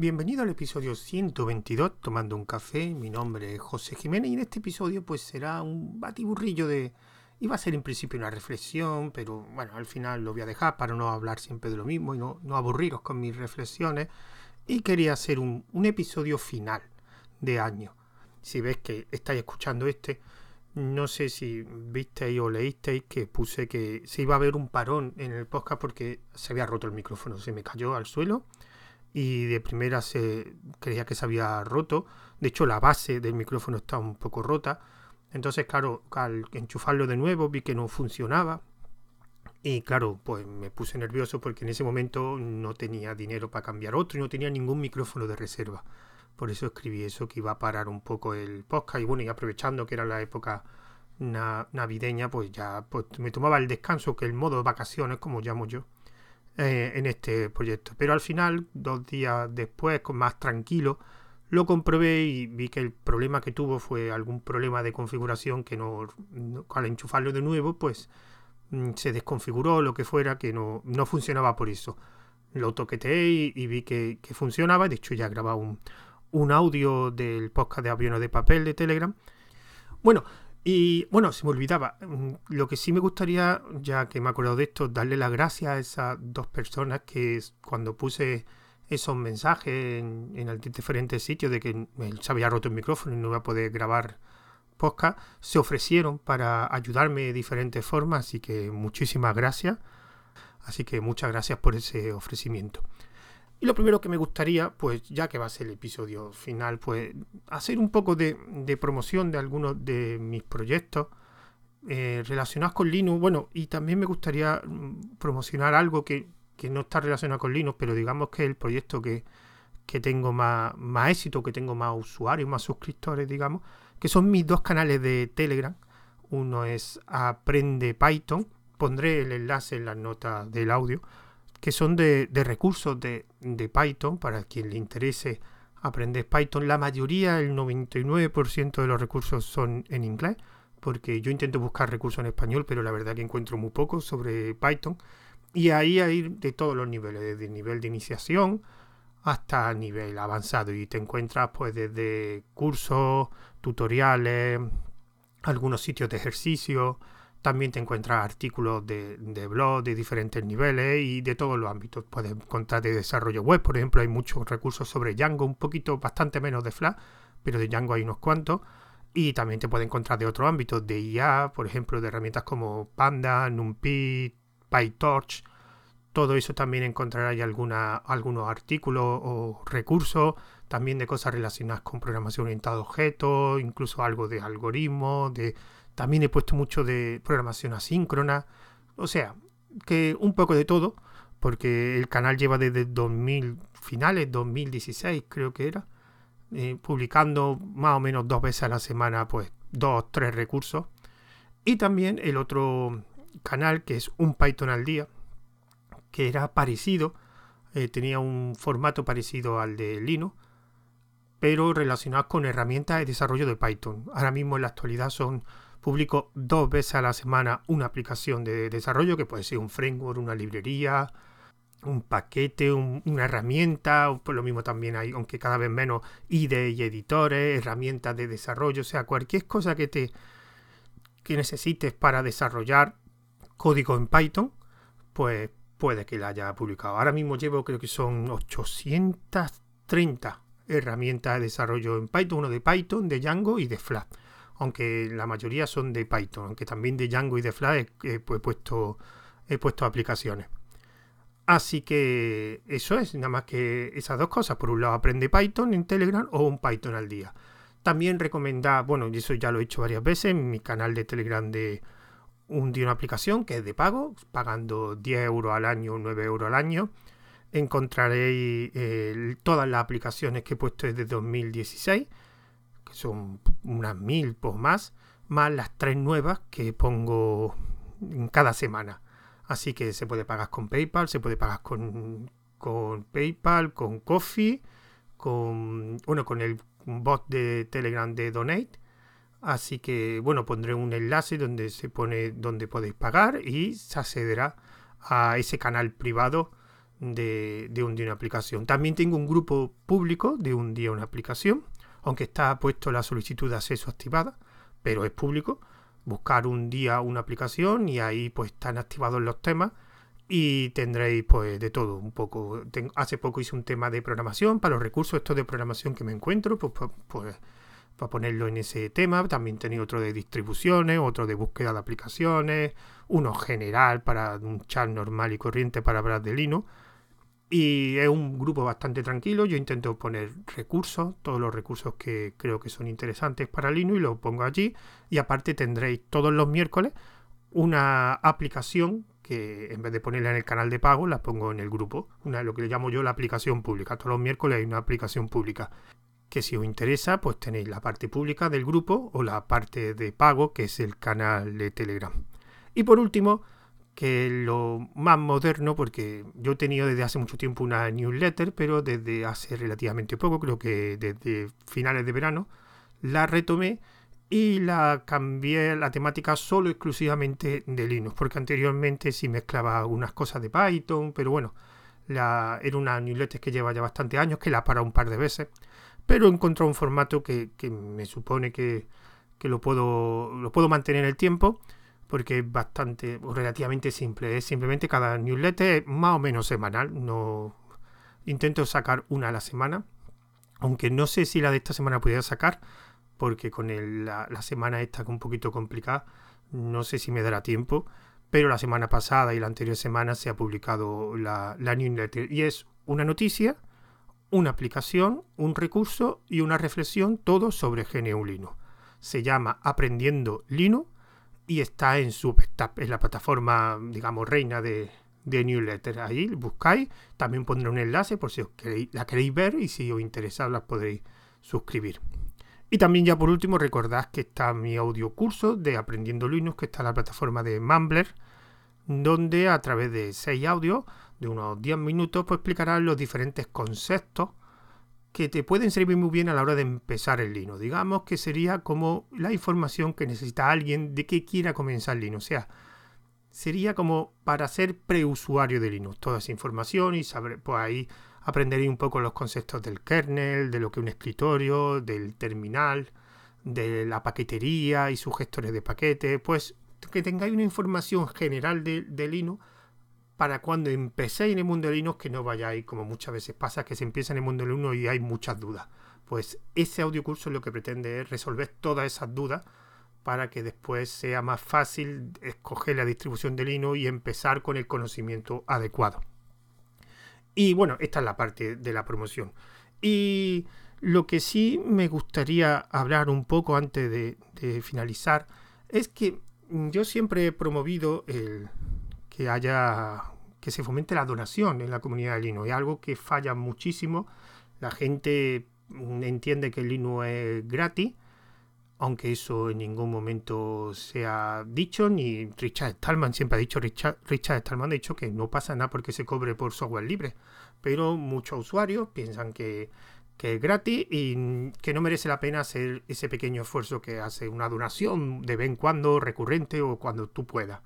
Bienvenido al episodio 122, tomando un café. Mi nombre es José Jiménez y en este episodio pues será un batiburrillo de... Iba a ser en principio una reflexión, pero bueno, al final lo voy a dejar para no hablar siempre de lo mismo y no, no aburriros con mis reflexiones. Y quería hacer un, un episodio final de año. Si ves que estáis escuchando este, no sé si visteis o leísteis que puse que se iba a ver un parón en el podcast porque se había roto el micrófono, se me cayó al suelo y de primera se creía que se había roto. De hecho, la base del micrófono está un poco rota. Entonces, claro, al enchufarlo de nuevo vi que no funcionaba. Y claro, pues me puse nervioso porque en ese momento no tenía dinero para cambiar otro y no tenía ningún micrófono de reserva. Por eso escribí eso, que iba a parar un poco el podcast. Y bueno, y aprovechando que era la época navideña, pues ya pues, me tomaba el descanso, que el modo vacaciones, como llamo yo, eh, en este proyecto. Pero al final, dos días después, con más tranquilo, lo comprobé y vi que el problema que tuvo fue algún problema de configuración que no, al enchufarlo de nuevo, pues mm, se desconfiguró lo que fuera, que no, no funcionaba por eso. Lo toqueteé y, vi que, que, funcionaba. De hecho, ya grababa un, un audio del podcast de aviones de papel de Telegram. Bueno, y bueno, se me olvidaba. Mm, lo que sí me gustaría, ya que me he acordado de esto, darle las gracias a esas dos personas que cuando puse esos mensajes en, en diferentes sitios de que se había roto el micrófono y no iba a poder grabar podcast, se ofrecieron para ayudarme de diferentes formas, así que muchísimas gracias. Así que muchas gracias por ese ofrecimiento. Y lo primero que me gustaría, pues ya que va a ser el episodio final, pues hacer un poco de, promoción de algunos de mis proyectos eh, relacionados con Linux. Bueno, y también me gustaría mm, promocionar algo que, no está relacionado con Linux, pero digamos que es el proyecto que, tengo más, más éxito, que tengo más usuarios, más suscriptores, digamos, que son mis dos canales de Telegram. Uno es Aprende Python, pondré el enlace en las notas del audio que son de, recursos de, Python, para quien le interese aprender Python. La mayoría, el 99% de los recursos son en inglés, porque yo intento buscar recursos en español, pero la verdad que encuentro muy poco sobre Python. Y ahí hay de todos los niveles, desde nivel de iniciación hasta nivel avanzado. Y te encuentras pues desde cursos, tutoriales, algunos sitios de ejercicio, también te encuentras artículos de, blog de diferentes niveles y de todos los ámbitos. Puedes encontrar de desarrollo web, por ejemplo, hay muchos recursos sobre Django, un poquito, bastante menos de Flash, pero de Django hay unos cuantos. Y también te puedes encontrar de otros ámbitos, de IA, por ejemplo, de herramientas como Panda, NumPy, PyTorch. Todo eso también encontrarás alguna, algunos artículos o recursos, también de cosas relacionadas con programación orientada a objetos, incluso algo de algoritmos, de también he puesto mucho de programación asíncrona. O sea, que un poco de todo, porque el canal lleva desde 2000, finales 2016 creo que era, eh, publicando más o menos dos veces a la semana, pues dos, tres recursos. Y también el otro canal que es un Python al día, que era parecido, eh, tenía un formato parecido al de Linux, pero relacionado con herramientas de desarrollo de Python. Ahora mismo en la actualidad son publico dos veces a la semana una aplicación de desarrollo que puede ser un framework, una librería, un paquete, una herramienta, por lo mismo también hay, aunque cada vez menos, IDE y editores, herramientas de desarrollo, o sea, cualquier cosa que te que necesites para desarrollar código en Python, pues puede que la haya publicado. Ahora mismo llevo, creo que son 830 herramientas de desarrollo en Python, uno de Python, de Django y de Flash aunque la mayoría son de Python, aunque también de Django y de Flash he, puesto, he puesto aplicaciones. Así que eso es, nada más que esas dos cosas. Por un lado, aprende Python en Telegram o un Python al día. También recomendar, bueno, y eso ya lo he hecho varias veces en mi canal de Telegram de un día una aplicación que es de pago, pagando 10 euros al año o 9 euros al año. Encontraréis eh, todas las aplicaciones que he puesto desde 2016 que son unas mil o más, más las tres nuevas que pongo en cada semana. Así que se puede pagar con PayPal, se puede pagar con, con PayPal, con Coffee, con, bueno, con el bot de Telegram de Donate. Así que, bueno, pondré un enlace donde se pone donde podéis pagar y se accederá a ese canal privado de, de un día una aplicación. También tengo un grupo público de un día una aplicación, aunque está puesto la solicitud de acceso activada, pero es público. Buscar un día una aplicación y ahí pues están activados los temas y tendréis pues de todo un poco. hace poco hice un tema de programación para los recursos estos de programación que me encuentro, pues, pues, para ponerlo en ese tema. También tenéis otro de distribuciones, otro de búsqueda de aplicaciones, uno general para un chat normal y corriente para hablar de Linux. Y es un grupo bastante tranquilo. Yo intento poner recursos, todos los recursos que creo que son interesantes para Linux y los pongo allí. Y aparte tendréis todos los miércoles una aplicación que en vez de ponerla en el canal de pago, la pongo en el grupo. Una, lo que le llamo yo la aplicación pública. Todos los miércoles hay una aplicación pública que si os interesa, pues tenéis la parte pública del grupo o la parte de pago, que es el canal de Telegram. Y por último, que lo más moderno, porque yo he tenido desde hace mucho tiempo una newsletter, pero desde hace relativamente poco, creo que desde finales de verano, la retomé y la cambié la temática solo exclusivamente de Linux, porque anteriormente sí mezclaba algunas cosas de Python, pero bueno, era una newsletter que lleva ya bastante años, que la para un par de veces pero he encontrado un formato que, me supone que, lo, puedo, lo puedo mantener en el tiempo porque es bastante o relativamente simple. Es simplemente cada newsletter más o menos semanal. No intento sacar una a la semana, aunque no sé si la de esta semana pudiera sacar, porque con la, semana esta que un poquito complicada, no sé si me dará tiempo. Pero la semana pasada y la anterior semana se ha publicado la, la newsletter y es una noticia una aplicación, un recurso y una reflexión, todo sobre GNU Linux. Se llama Aprendiendo Linux y está en Substack, en la plataforma, digamos, reina de, de newsletter. Ahí buscáis, también pondré un enlace por si os queréis, la queréis ver y si os interesa la podéis suscribir. Y también ya por último recordad que está mi audio curso de Aprendiendo Linux, que está en la plataforma de Mumbler, donde a través de seis audios de unos 10 minutos, pues explicará los diferentes conceptos que te pueden servir muy bien a la hora de empezar el Linux. Digamos que sería como la información que necesita alguien de que quiera comenzar Linux. O sea, sería como para ser preusuario de Linux. Toda esa información y saber, pues ahí aprenderéis un poco los conceptos del kernel, de lo que un escritorio, del terminal, de la paquetería y sus gestores de paquetes. Pues que tengáis una información general de, de Linux para cuando empecéis en el mundo de Linux que no vayáis, como muchas veces pasa, que se empieza en el mundo de Linux y hay muchas dudas. Pues ese audio curso lo que pretende es resolver todas esas dudas para que después sea más fácil escoger la distribución de Linux y empezar con el conocimiento adecuado. Y bueno, esta es la parte de la promoción. Y lo que sí me gustaría hablar un poco antes de finalizar es que yo siempre he promovido el, que haya que se fomente la donación en la comunidad de Linux. Es algo que falla muchísimo. La gente entiende que Linux es gratis, aunque eso en ningún momento se ha dicho, ni Richard Stallman siempre ha dicho, Richard, Richard Stallman ha dicho que no pasa nada porque se cobre por software libre, pero muchos usuarios piensan que, que es gratis y que no merece la pena hacer ese pequeño esfuerzo que hace una donación de vez en cuando, recurrente o cuando tú puedas.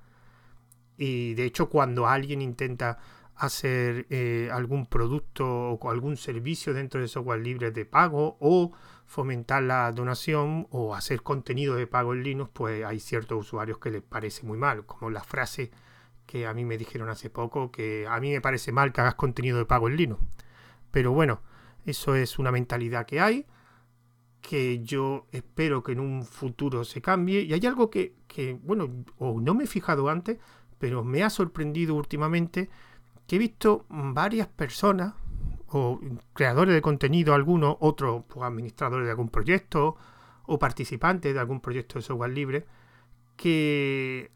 Y de hecho cuando alguien intenta hacer eh, algún producto o algún servicio dentro de software libre de pago o fomentar la donación o hacer contenido de pago en Linux, pues hay ciertos usuarios que les parece muy mal, como la frase que a mí me dijeron hace poco, que a mí me parece mal que hagas contenido de pago en Linux. Pero bueno, eso es una mentalidad que hay, que yo espero que en un futuro se cambie. Y hay algo que, que bueno, o no me he fijado antes, pero me ha sorprendido últimamente que he visto varias personas o creadores de contenido, algunos, otros pues, administradores de algún proyecto o participantes de algún proyecto de software libre, que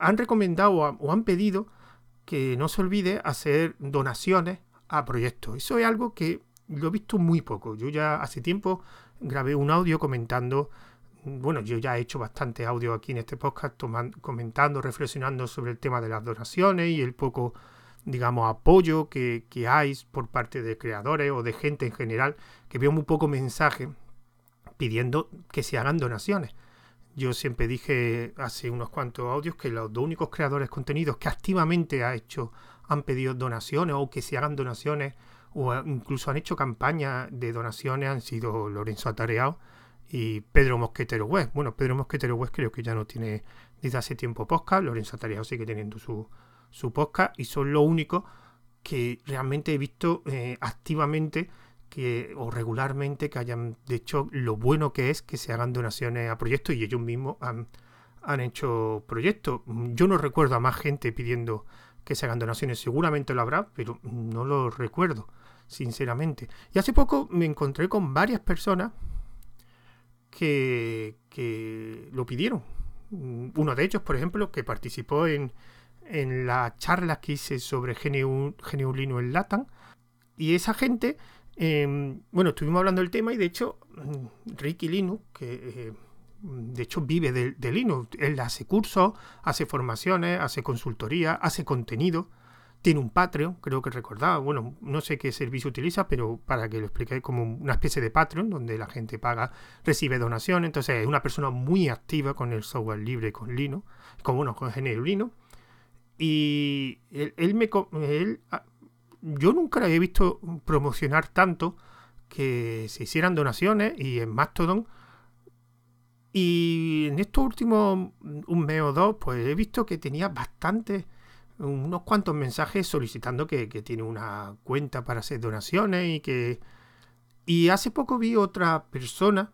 han recomendado o han pedido que no se olvide hacer donaciones a proyectos. Eso es algo que lo he visto muy poco. Yo ya hace tiempo grabé un audio comentando bueno, yo ya he hecho bastante audio aquí en este podcast comentando, reflexionando sobre el tema de las donaciones y el poco, digamos, apoyo que, hay por parte de creadores o de gente en general, que veo muy poco mensaje pidiendo que se hagan donaciones. Yo siempre dije hace unos cuantos audios que los dos únicos creadores contenidos que activamente ha hecho han pedido donaciones o que se hagan donaciones o incluso han hecho campañas de donaciones han sido Lorenzo Atareado y Pedro Mosquetero West. Bueno, Pedro Mosquetero West creo que ya no tiene desde hace tiempo podcast, Lorenzo Atareado sigue teniendo su, su podcast y son lo único que realmente he visto eh, activamente que, o regularmente que hayan, de hecho, lo bueno que es que se hagan donaciones a proyectos y ellos mismos han, han hecho proyectos. Yo no recuerdo a más gente pidiendo que se hagan donaciones, seguramente lo habrá, pero no lo recuerdo, sinceramente. Y hace poco me encontré con varias personas que, lo pidieron. Uno de ellos, por ejemplo, que participó en, en la charla que hice sobre GNU, GNU en LATAM. Y esa gente, em, bueno, estuvimos hablando del tema y de hecho, mm, Ricky Linux, que eh, de hecho vive de, Linux, él hace cursos, hace formaciones, hace consultoría, hace contenido, tiene un Patreon, creo que recordaba, bueno, no sé qué servicio utiliza, pero para que lo explique, como una especie de Patreon donde la gente paga, recibe donaciones, entonces es una persona muy activa con el software libre, con Linux, con, bueno, con GNU Linux y él, me. Él, ah, yo nunca le había visto promocionar tanto que se hicieran donaciones y en Mastodon. Y en estos últimos un mes o dos, pues he visto que tenía bastante unos cuantos mensajes solicitando que, tiene una cuenta para hacer donaciones y que... Y hace poco vi otra persona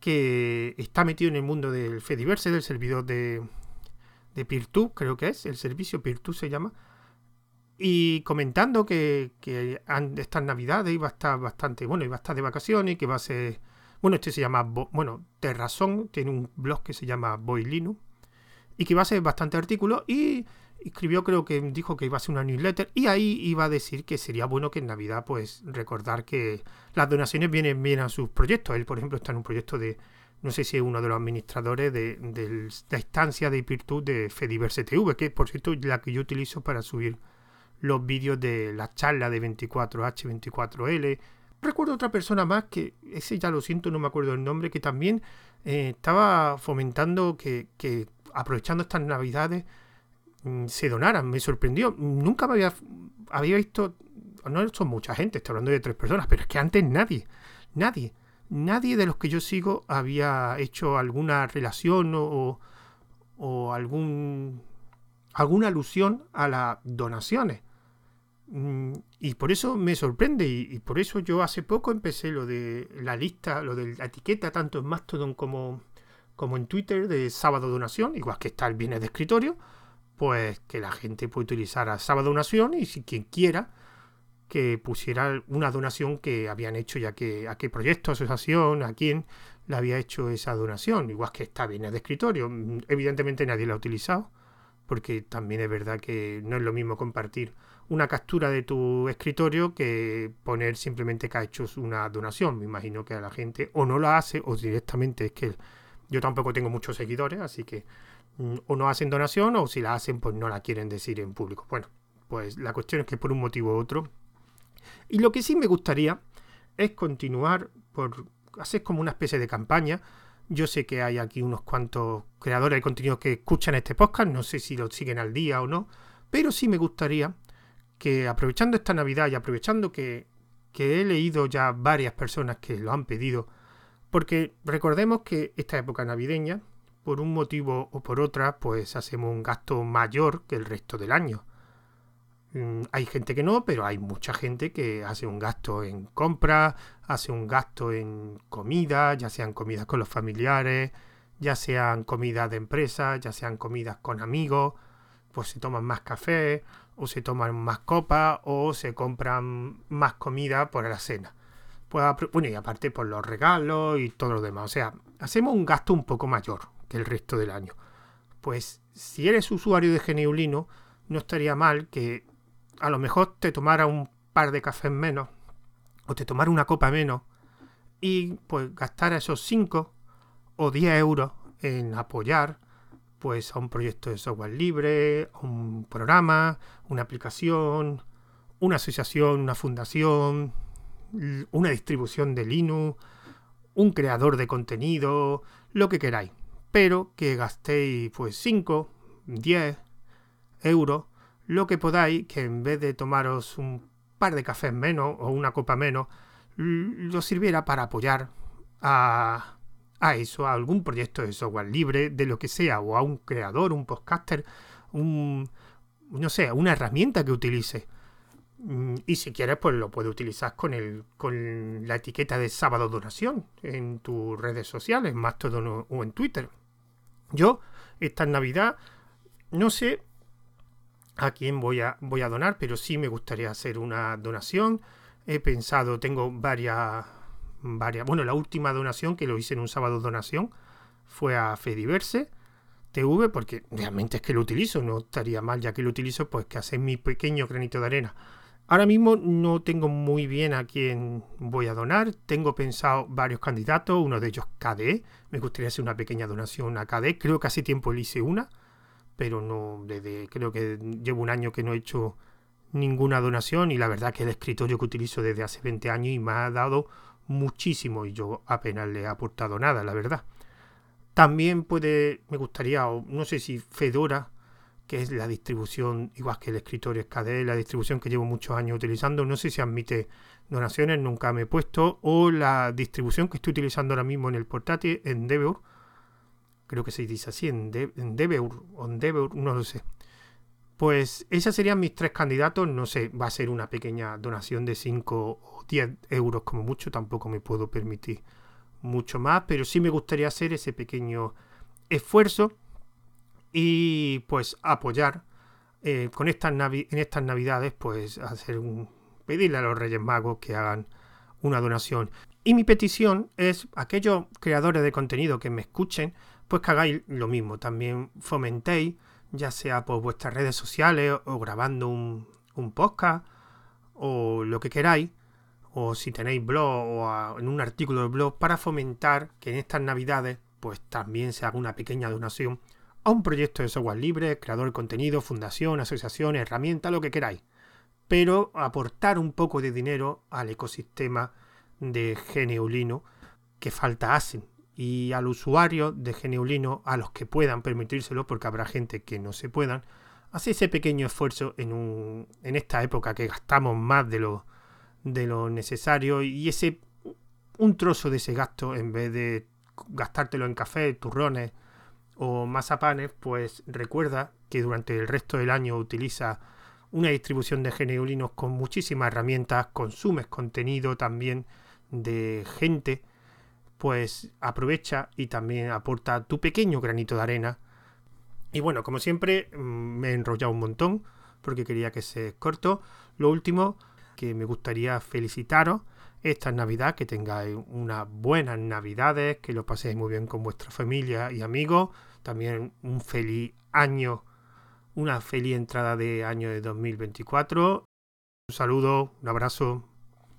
que está metido en el mundo del Fediverse, del servidor de, de Pirtu, creo que es, el servicio Pirtu se llama, y comentando que, que estas navidades iba a estar bastante, bueno, iba a estar de vacaciones, que va a ser, bueno, este se llama, bueno, Terrazón, tiene un blog que se llama Boilino, y que iba a ser bastante artículos, y escribió, creo que dijo que iba a ser una newsletter, y ahí iba a decir que sería bueno que en Navidad, pues, recordar que las donaciones vienen bien a sus proyectos. Él, por ejemplo, está en un proyecto de no sé si es uno de los administradores de, la instancia de virtud de Fediverse TV, que por cierto es la que yo utilizo para subir los vídeos de la charla de 24H24L. Recuerdo otra persona más que, ese ya lo siento, no me acuerdo el nombre, que también eh, estaba fomentando que, aprovechando estas navidades se donaran. Me sorprendió. Nunca me había, había visto, no son mucha gente, estoy hablando de tres personas, pero es que antes nadie, nadie nadie de los que yo sigo había hecho alguna relación o, algún, alguna alusión a las donaciones. Mm, y por eso me sorprende y, por eso yo hace poco empecé lo de la lista, lo de la etiqueta tanto en Mastodon como, como en Twitter de sábado donación, igual que está el bienes de escritorio, pues que la gente puede utilizar a sábado donación y si quien quiera que pusiera una donación que habían hecho, ya que a qué proyecto, asociación, a quién le había hecho esa donación. Igual que está bien de escritorio. Mm, evidentemente nadie la ha utilizado, porque también es verdad que no es lo mismo compartir una captura de tu escritorio que poner simplemente que ha hecho una donación. Me imagino que a la gente o no la hace o directamente es que yo tampoco tengo muchos seguidores, así que mm, o no hacen donación o si la hacen pues no la quieren decir en público. Bueno, pues la cuestión es que por un motivo u otro y lo que sí me gustaría es continuar por hacer como una especie de campaña. Yo sé que hay aquí unos cuantos creadores de contenido que escuchan este podcast, no sé si lo siguen al día o no, pero sí me gustaría que aprovechando esta Navidad y aprovechando que, que he leído ya varias personas que lo han pedido, porque recordemos que esta época navideña, por un motivo o por otra, pues hacemos un gasto mayor que el resto del año. Mm, hay gente que no, pero hay mucha gente que hace un gasto en compra, hace un gasto en comida, ya sean comidas con los familiares, ya sean comidas de empresa, ya sean comidas con amigos, pues se toman más café, o se toman más copas, o se compran más comida por la cena. Bueno, y aparte por los regalos y todo lo demás. O sea, hacemos un gasto un poco mayor que el resto del año. Pues si eres usuario de Geneulino, no estaría mal que a lo mejor te tomara un par de cafés menos o te tomara una copa menos y pues gastar esos 5 o 10 euros en apoyar pues a un proyecto de software libre, un programa, una aplicación, una asociación, una fundación, una distribución de Linux, un creador de contenido, lo que queráis. Pero que gastéis pues 5, 10 euros lo que podáis, que en vez de tomaros un par de cafés menos o una copa menos, lo sirviera para apoyar a, a eso, a algún proyecto de software libre, de lo que sea, o a un creador, un podcaster, un, no sé, una herramienta que utilice. Mm, y si quieres, pues lo puedes utilizar con, el, con la etiqueta de sábado donación en tus redes sociales, Mastodon o en Twitter. Yo, esta Navidad, no sé a quién voy a, voy a donar, pero sí me gustaría hacer una donación. He pensado, tengo varias, varias. Bueno, la última donación que lo hice en un sábado donación fue a Fediverse TV, porque realmente es que lo utilizo, no estaría mal ya que lo utilizo, pues que hacer mi pequeño granito de arena. Ahora mismo no tengo muy bien a quién voy a donar. Tengo pensado varios candidatos, uno de ellos KDE. Me gustaría hacer una pequeña donación a KDE. Creo que hace tiempo le hice una pero no desde creo que llevo un año que no he hecho ninguna donación y la verdad que el escritorio que utilizo desde hace 20 años y me ha dado muchísimo y yo apenas le he aportado nada, la verdad. También puede, me gustaría, o no sé si Fedora, que es la distribución, igual que el escritorio KDE, la distribución que llevo muchos años utilizando, no sé si admite donaciones, nunca me he puesto, o la distribución que estoy utilizando ahora mismo en el portátil, Endeavor, creo que se dice así, en, de, en Debeur, o en Debeur, no lo sé. Pues esos serían mis tres candidatos, no sé, va a ser una pequeña donación de 5 o 10 euros como mucho, tampoco me puedo permitir mucho más, pero sí me gustaría hacer ese pequeño esfuerzo y pues apoyar eh, con estas en estas navidades, pues hacer un pedirle a los Reyes Magos que hagan una donación. Y mi petición es aquellos creadores de contenido que me escuchen, pues que hagáis lo mismo, también fomentéis, ya sea por vuestras redes sociales o grabando un, podcast o lo que queráis, o si tenéis blog o en un artículo de blog para fomentar que en estas navidades pues también se haga una pequeña donación a un proyecto de software libre, creador de contenido, fundación, asociación, herramienta, lo que queráis. Pero aportar un poco de dinero al ecosistema de Geneulino que falta hacen y al usuario de Geneulino, a los que puedan permitírselo, porque habrá gente que no se puedan, hace ese pequeño esfuerzo en, un, en esta época que gastamos más de lo, de lo necesario y ese un trozo de ese gasto en vez de gastártelo en café, turrones o mazapanes, pues recuerda que durante el resto del año utiliza una distribución de geneulinos con muchísimas herramientas, consumes contenido también de gente pues aprovecha y también aporta tu pequeño granito de arena. Y bueno, como siempre, mm, me he enrollado un montón porque quería que se corto. Lo último, que me gustaría felicitaros esta Navidad, que tengáis unas buenas Navidades, que lo paséis muy bien con vuestra familia y amigos. También un feliz año, una feliz entrada de año de 2024. Un saludo, un abrazo.